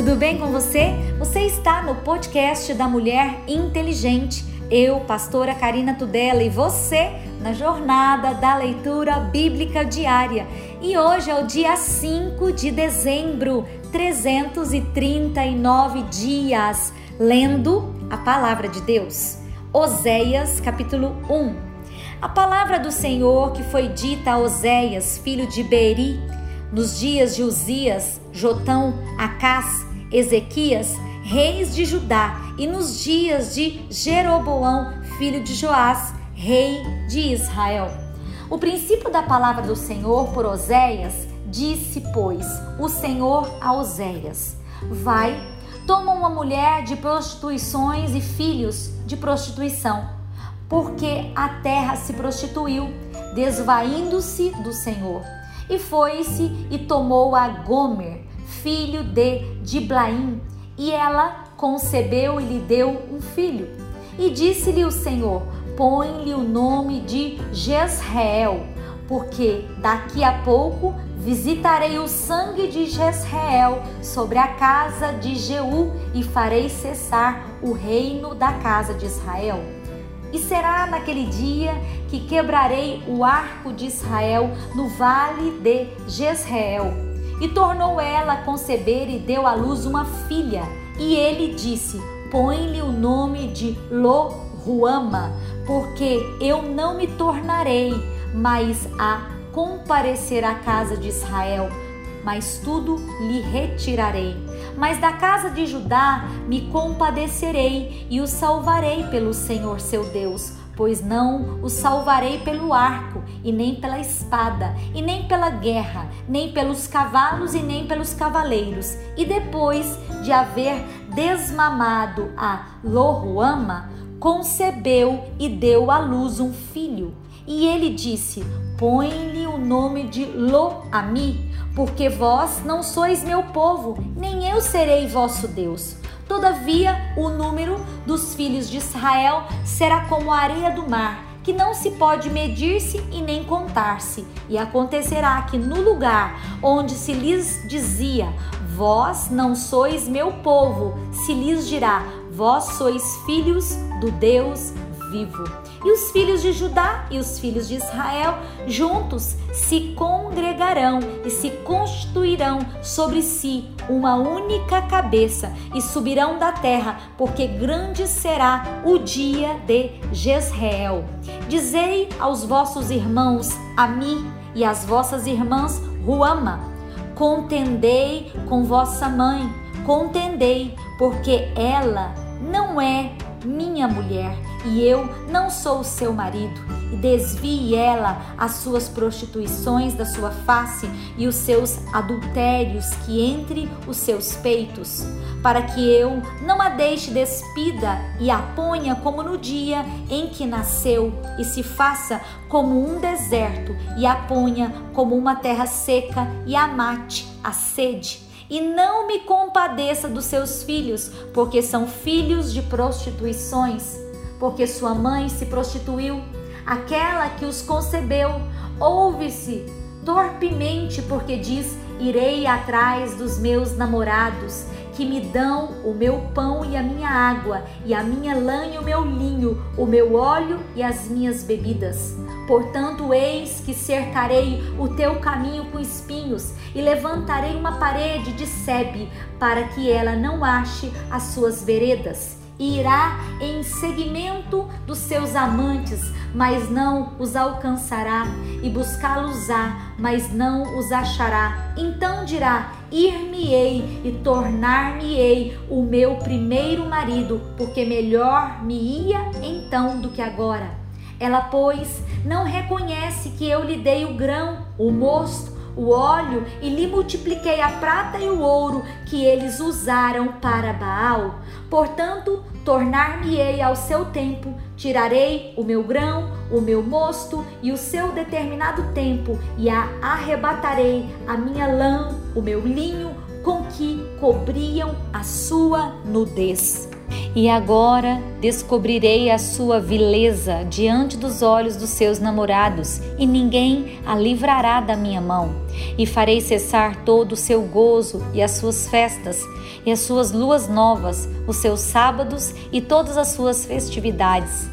Tudo bem com você? Você está no podcast da Mulher Inteligente. Eu, pastora Karina Tudela, e você na jornada da leitura bíblica diária. E hoje é o dia 5 de dezembro, 339 dias, lendo a palavra de Deus. Oséias, capítulo 1. A palavra do Senhor que foi dita a Oséias, filho de Beri, nos dias de Uzias, Jotão, Acás, Ezequias, reis de Judá, e nos dias de Jeroboão, filho de Joás, rei de Israel. O princípio da palavra do Senhor por Oséias disse, pois, o Senhor a Oséias: Vai, toma uma mulher de prostituições e filhos de prostituição, porque a terra se prostituiu, desvaindo-se do Senhor e foi-se e tomou a Gomer, filho de Diblaim, e ela concebeu e lhe deu um filho. E disse-lhe o Senhor: Põe-lhe o nome de Jezreel, porque daqui a pouco visitarei o sangue de Jezreel sobre a casa de Jeú e farei cessar o reino da casa de Israel. E será naquele dia que quebrarei o arco de Israel no vale de Jezreel. E tornou ela a conceber e deu à luz uma filha. E ele disse: Põe-lhe o nome de Lo-Ruama, porque eu não me tornarei mais a comparecer à casa de Israel, mas tudo lhe retirarei mas da casa de Judá me compadecerei e o salvarei pelo Senhor seu Deus, pois não o salvarei pelo arco, e nem pela espada, e nem pela guerra, nem pelos cavalos e nem pelos cavaleiros. E depois de haver desmamado a Lohuama, concebeu e deu à luz um filho. E ele disse: Põe-lhe o nome de Lo-Ami, porque vós não sois meu povo, nem eu serei vosso Deus. Todavia, o número dos filhos de Israel será como a areia do mar, que não se pode medir-se e nem contar-se. E acontecerá que no lugar onde se lhes dizia: Vós não sois meu povo, se lhes dirá: Vós sois filhos do Deus vivo. E os filhos de Judá e os filhos de Israel juntos se congregarão e se constituirão sobre si uma única cabeça e subirão da terra, porque grande será o dia de Jezreel. Dizei aos vossos irmãos, a mim e às vossas irmãs, Ruama, contendei com vossa mãe, contendei, porque ela não é minha mulher, e eu não sou seu marido, e desvie ela as suas prostituições da sua face e os seus adultérios que entre os seus peitos, para que eu não a deixe despida e a ponha como no dia em que nasceu, e se faça como um deserto, e a ponha como uma terra seca, e a mate a sede e não me compadeça dos seus filhos, porque são filhos de prostituições, porque sua mãe se prostituiu, aquela que os concebeu. Ouve-se torpemente, porque diz: Irei atrás dos meus namorados que me dão o meu pão e a minha água, e a minha lã e o meu linho, o meu óleo e as minhas bebidas. Portanto, eis que cercarei o teu caminho com espinhos e levantarei uma parede de sebe para que ela não ache as suas veredas e irá em seguimento dos seus amantes, mas não os alcançará, e buscá-los-á, mas não os achará. Então dirá: Ir-me-ei e tornar-me-ei o meu primeiro marido, porque melhor me ia então do que agora. Ela, pois, não reconhece que eu lhe dei o grão, o mosto, o óleo e lhe multipliquei a prata e o ouro que eles usaram para Baal. Portanto, tornar-me-ei ao seu tempo, tirarei o meu grão, o meu mosto e o seu determinado tempo, e a arrebatarei a minha lã, o meu linho, com que cobriam a sua nudez. E agora descobrirei a sua vileza diante dos olhos dos seus namorados, e ninguém a livrará da minha mão. E farei cessar todo o seu gozo e as suas festas, e as suas luas novas, os seus sábados e todas as suas festividades.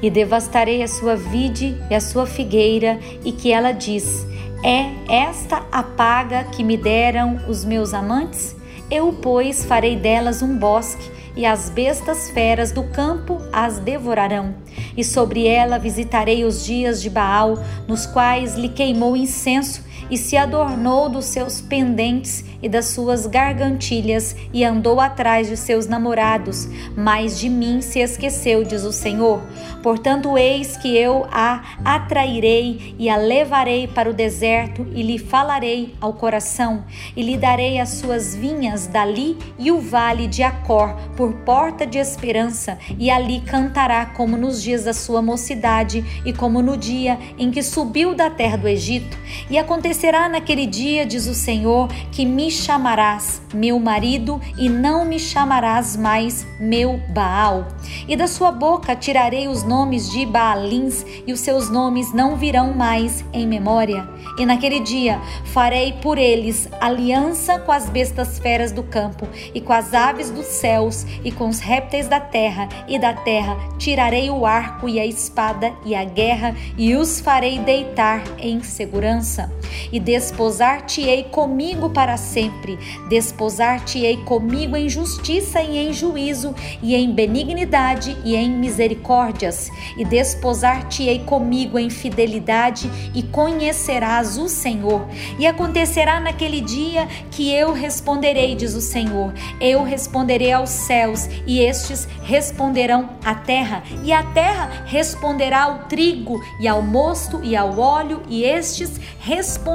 E devastarei a sua vide e a sua figueira, e que ela diz: É esta a paga que me deram os meus amantes? Eu, pois, farei delas um bosque e as bestas feras do campo as devorarão. E sobre ela visitarei os dias de Baal, nos quais lhe queimou incenso e se adornou dos seus pendentes e das suas gargantilhas e andou atrás de seus namorados, mas de mim se esqueceu, diz o Senhor. Portanto, eis que eu a atrairei e a levarei para o deserto e lhe falarei ao coração e lhe darei as suas vinhas dali e o vale de Acor por porta de esperança e ali cantará como nos dias da sua mocidade e como no dia em que subiu da terra do Egito. E acontecerá naquele dia, diz o Senhor, que me chamarás meu marido e não me chamarás mais meu Baal. E da sua boca tirarei os nomes de Baalins e os seus nomes não virão mais em memória. E naquele dia farei por eles aliança com as bestas feras do campo e com as aves dos céus e com os répteis da terra, e da terra tirarei o arco e a espada e a guerra e os farei deitar em segurança. E desposar-te-ei comigo para sempre, desposar-te-ei comigo em justiça e em juízo, e em benignidade e em misericórdias, e desposar-te-ei comigo em fidelidade, e conhecerás o Senhor. E acontecerá naquele dia que eu responderei, diz o Senhor, eu responderei aos céus, e estes responderão à terra, e a terra responderá ao trigo, e ao mosto, e ao óleo, e estes responderão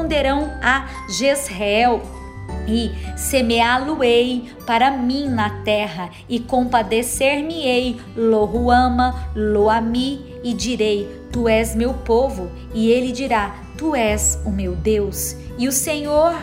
a Jezreel e semeá-lo-ei para mim na terra, e compadecer-me-ei, Lohuama, Loami, e direi: Tu és meu povo, e ele dirá: Tu és o meu Deus. E o Senhor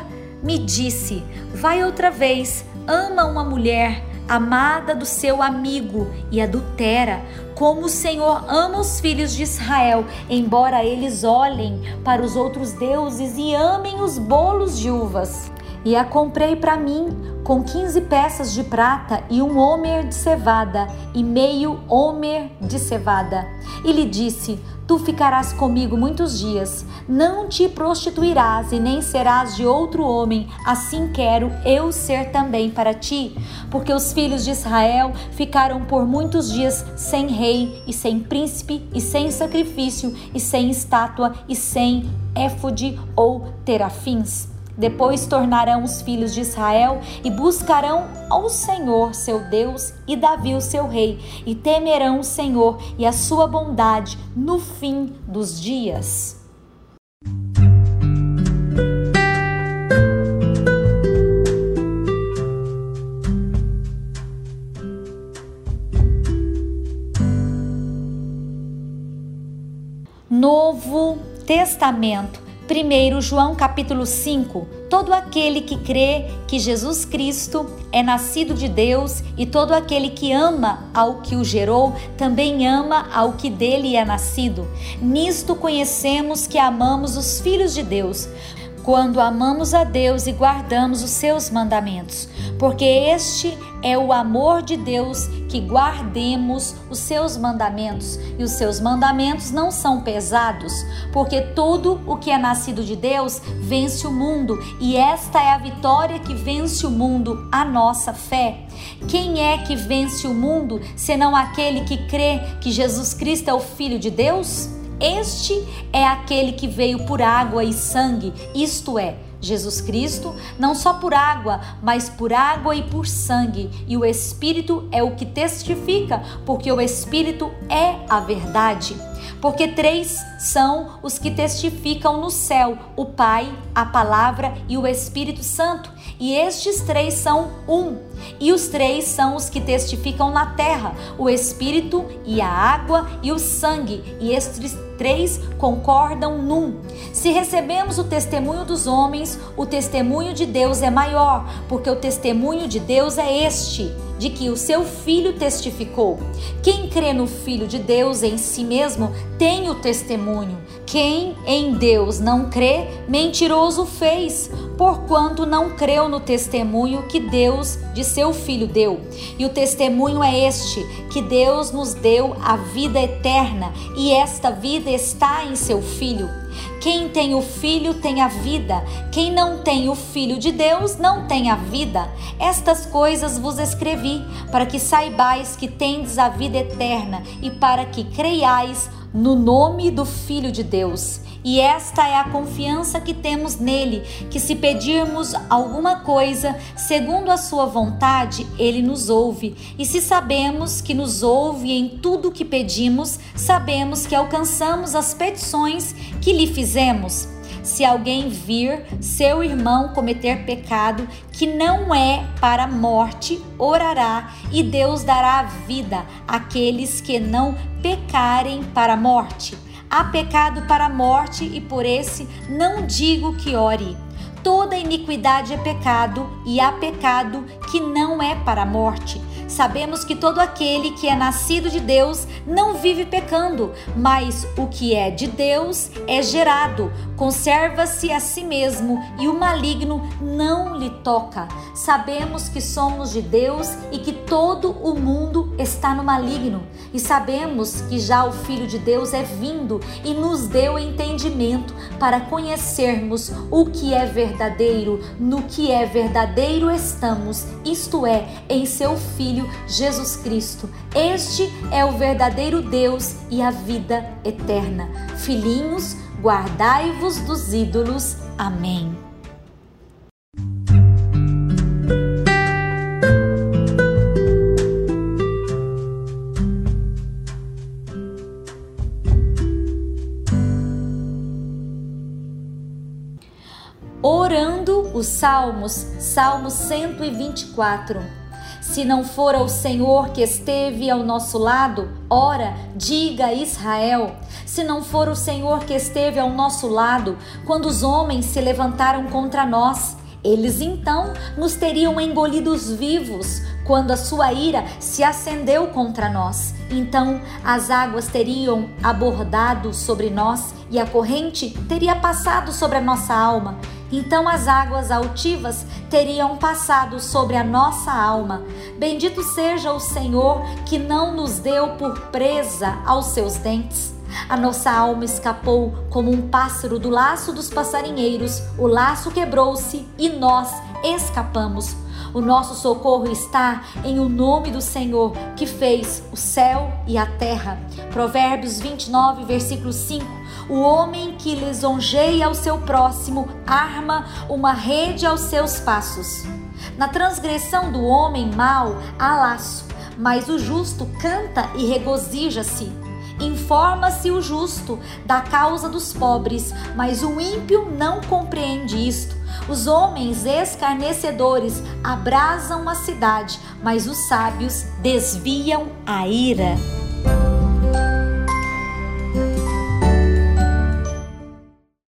me disse: Vai outra vez, ama uma mulher amada do seu amigo e adultera, como o Senhor ama os filhos de Israel, embora eles olhem para os outros deuses e amem os bolos de uvas. E a comprei para mim com quinze peças de prata e um homer de cevada e meio homer de cevada. E lhe disse: Tu ficarás comigo muitos dias, não te prostituirás e nem serás de outro homem, assim quero eu ser também para ti. Porque os filhos de Israel ficaram por muitos dias sem rei e sem príncipe e sem sacrifício e sem estátua e sem éfode ou terafins. Depois tornarão os filhos de Israel e buscarão ao Senhor, seu Deus, e Davi, o seu rei, e temerão o Senhor e a sua bondade no fim dos dias. Novo Testamento 1 João capítulo 5: Todo aquele que crê que Jesus Cristo é nascido de Deus e todo aquele que ama ao que o gerou também ama ao que dele é nascido. Nisto conhecemos que amamos os filhos de Deus, quando amamos a Deus e guardamos os seus mandamentos, porque este é o amor de Deus que guardemos os seus mandamentos, e os seus mandamentos não são pesados, porque tudo o que é nascido de Deus vence o mundo, e esta é a vitória que vence o mundo, a nossa fé. Quem é que vence o mundo senão aquele que crê que Jesus Cristo é o Filho de Deus? Este é aquele que veio por água e sangue, isto é, Jesus Cristo, não só por água, mas por água e por sangue. E o Espírito é o que testifica, porque o Espírito é a verdade. Porque três são os que testificam no céu: o Pai, a Palavra e o Espírito Santo. E estes três são um. E os três são os que testificam na terra: o Espírito e a água e o sangue. E estes três concordam num. Se recebemos o testemunho dos homens, o testemunho de Deus é maior, porque o testemunho de Deus é este de que o seu filho testificou. Quem crê no Filho de Deus em si mesmo tem o testemunho. Quem em Deus não crê, mentiroso fez, porquanto não creu no testemunho que Deus de seu filho deu. E o testemunho é este: que Deus nos deu a vida eterna, e esta vida está em seu filho. Quem tem o Filho tem a vida, quem não tem o Filho de Deus não tem a vida. Estas coisas vos escrevi, para que saibais que tendes a vida eterna e para que creiais no nome do Filho de Deus. E esta é a confiança que temos nele, que se pedirmos alguma coisa segundo a sua vontade, ele nos ouve. E se sabemos que nos ouve em tudo o que pedimos, sabemos que alcançamos as petições que lhe fizemos. Se alguém vir seu irmão cometer pecado que não é para a morte, orará e Deus dará vida àqueles que não pecarem para a morte. Há pecado para a morte e por esse não digo que ore. Toda iniquidade é pecado e há pecado que não é para a morte. Sabemos que todo aquele que é nascido de Deus não vive pecando, mas o que é de Deus é gerado, conserva-se a si mesmo e o maligno não lhe toca. Sabemos que somos de Deus e que todo o mundo está no maligno, e sabemos que já o Filho de Deus é vindo e nos deu entendimento para conhecermos o que é verdadeiro, no que é verdadeiro estamos, isto é, em seu Filho Jesus Cristo. Este é o verdadeiro Deus e a vida eterna. Filhinhos, guardai-vos dos ídolos. Amém. Salmos, Salmo 124. Se não for o Senhor que esteve ao nosso lado, ora, diga Israel. Se não for o Senhor que esteve ao nosso lado, quando os homens se levantaram contra nós, eles então nos teriam engolidos vivos quando a sua ira se acendeu contra nós. Então as águas teriam abordado sobre nós e a corrente teria passado sobre a nossa alma então as águas altivas teriam passado sobre a nossa alma. Bendito seja o Senhor que não nos deu por presa aos seus dentes. A nossa alma escapou como um pássaro do laço dos passarinheiros. O laço quebrou-se e nós escapamos. O nosso socorro está em o nome do Senhor que fez o céu e a terra. Provérbios 29, versículo 5. O homem que lisonjeia ao seu próximo arma uma rede aos seus passos. Na transgressão do homem mau há laço, mas o justo canta e regozija-se. Informa-se o justo da causa dos pobres, mas o ímpio não compreende isto. Os homens escarnecedores abrasam a cidade, mas os sábios desviam a ira.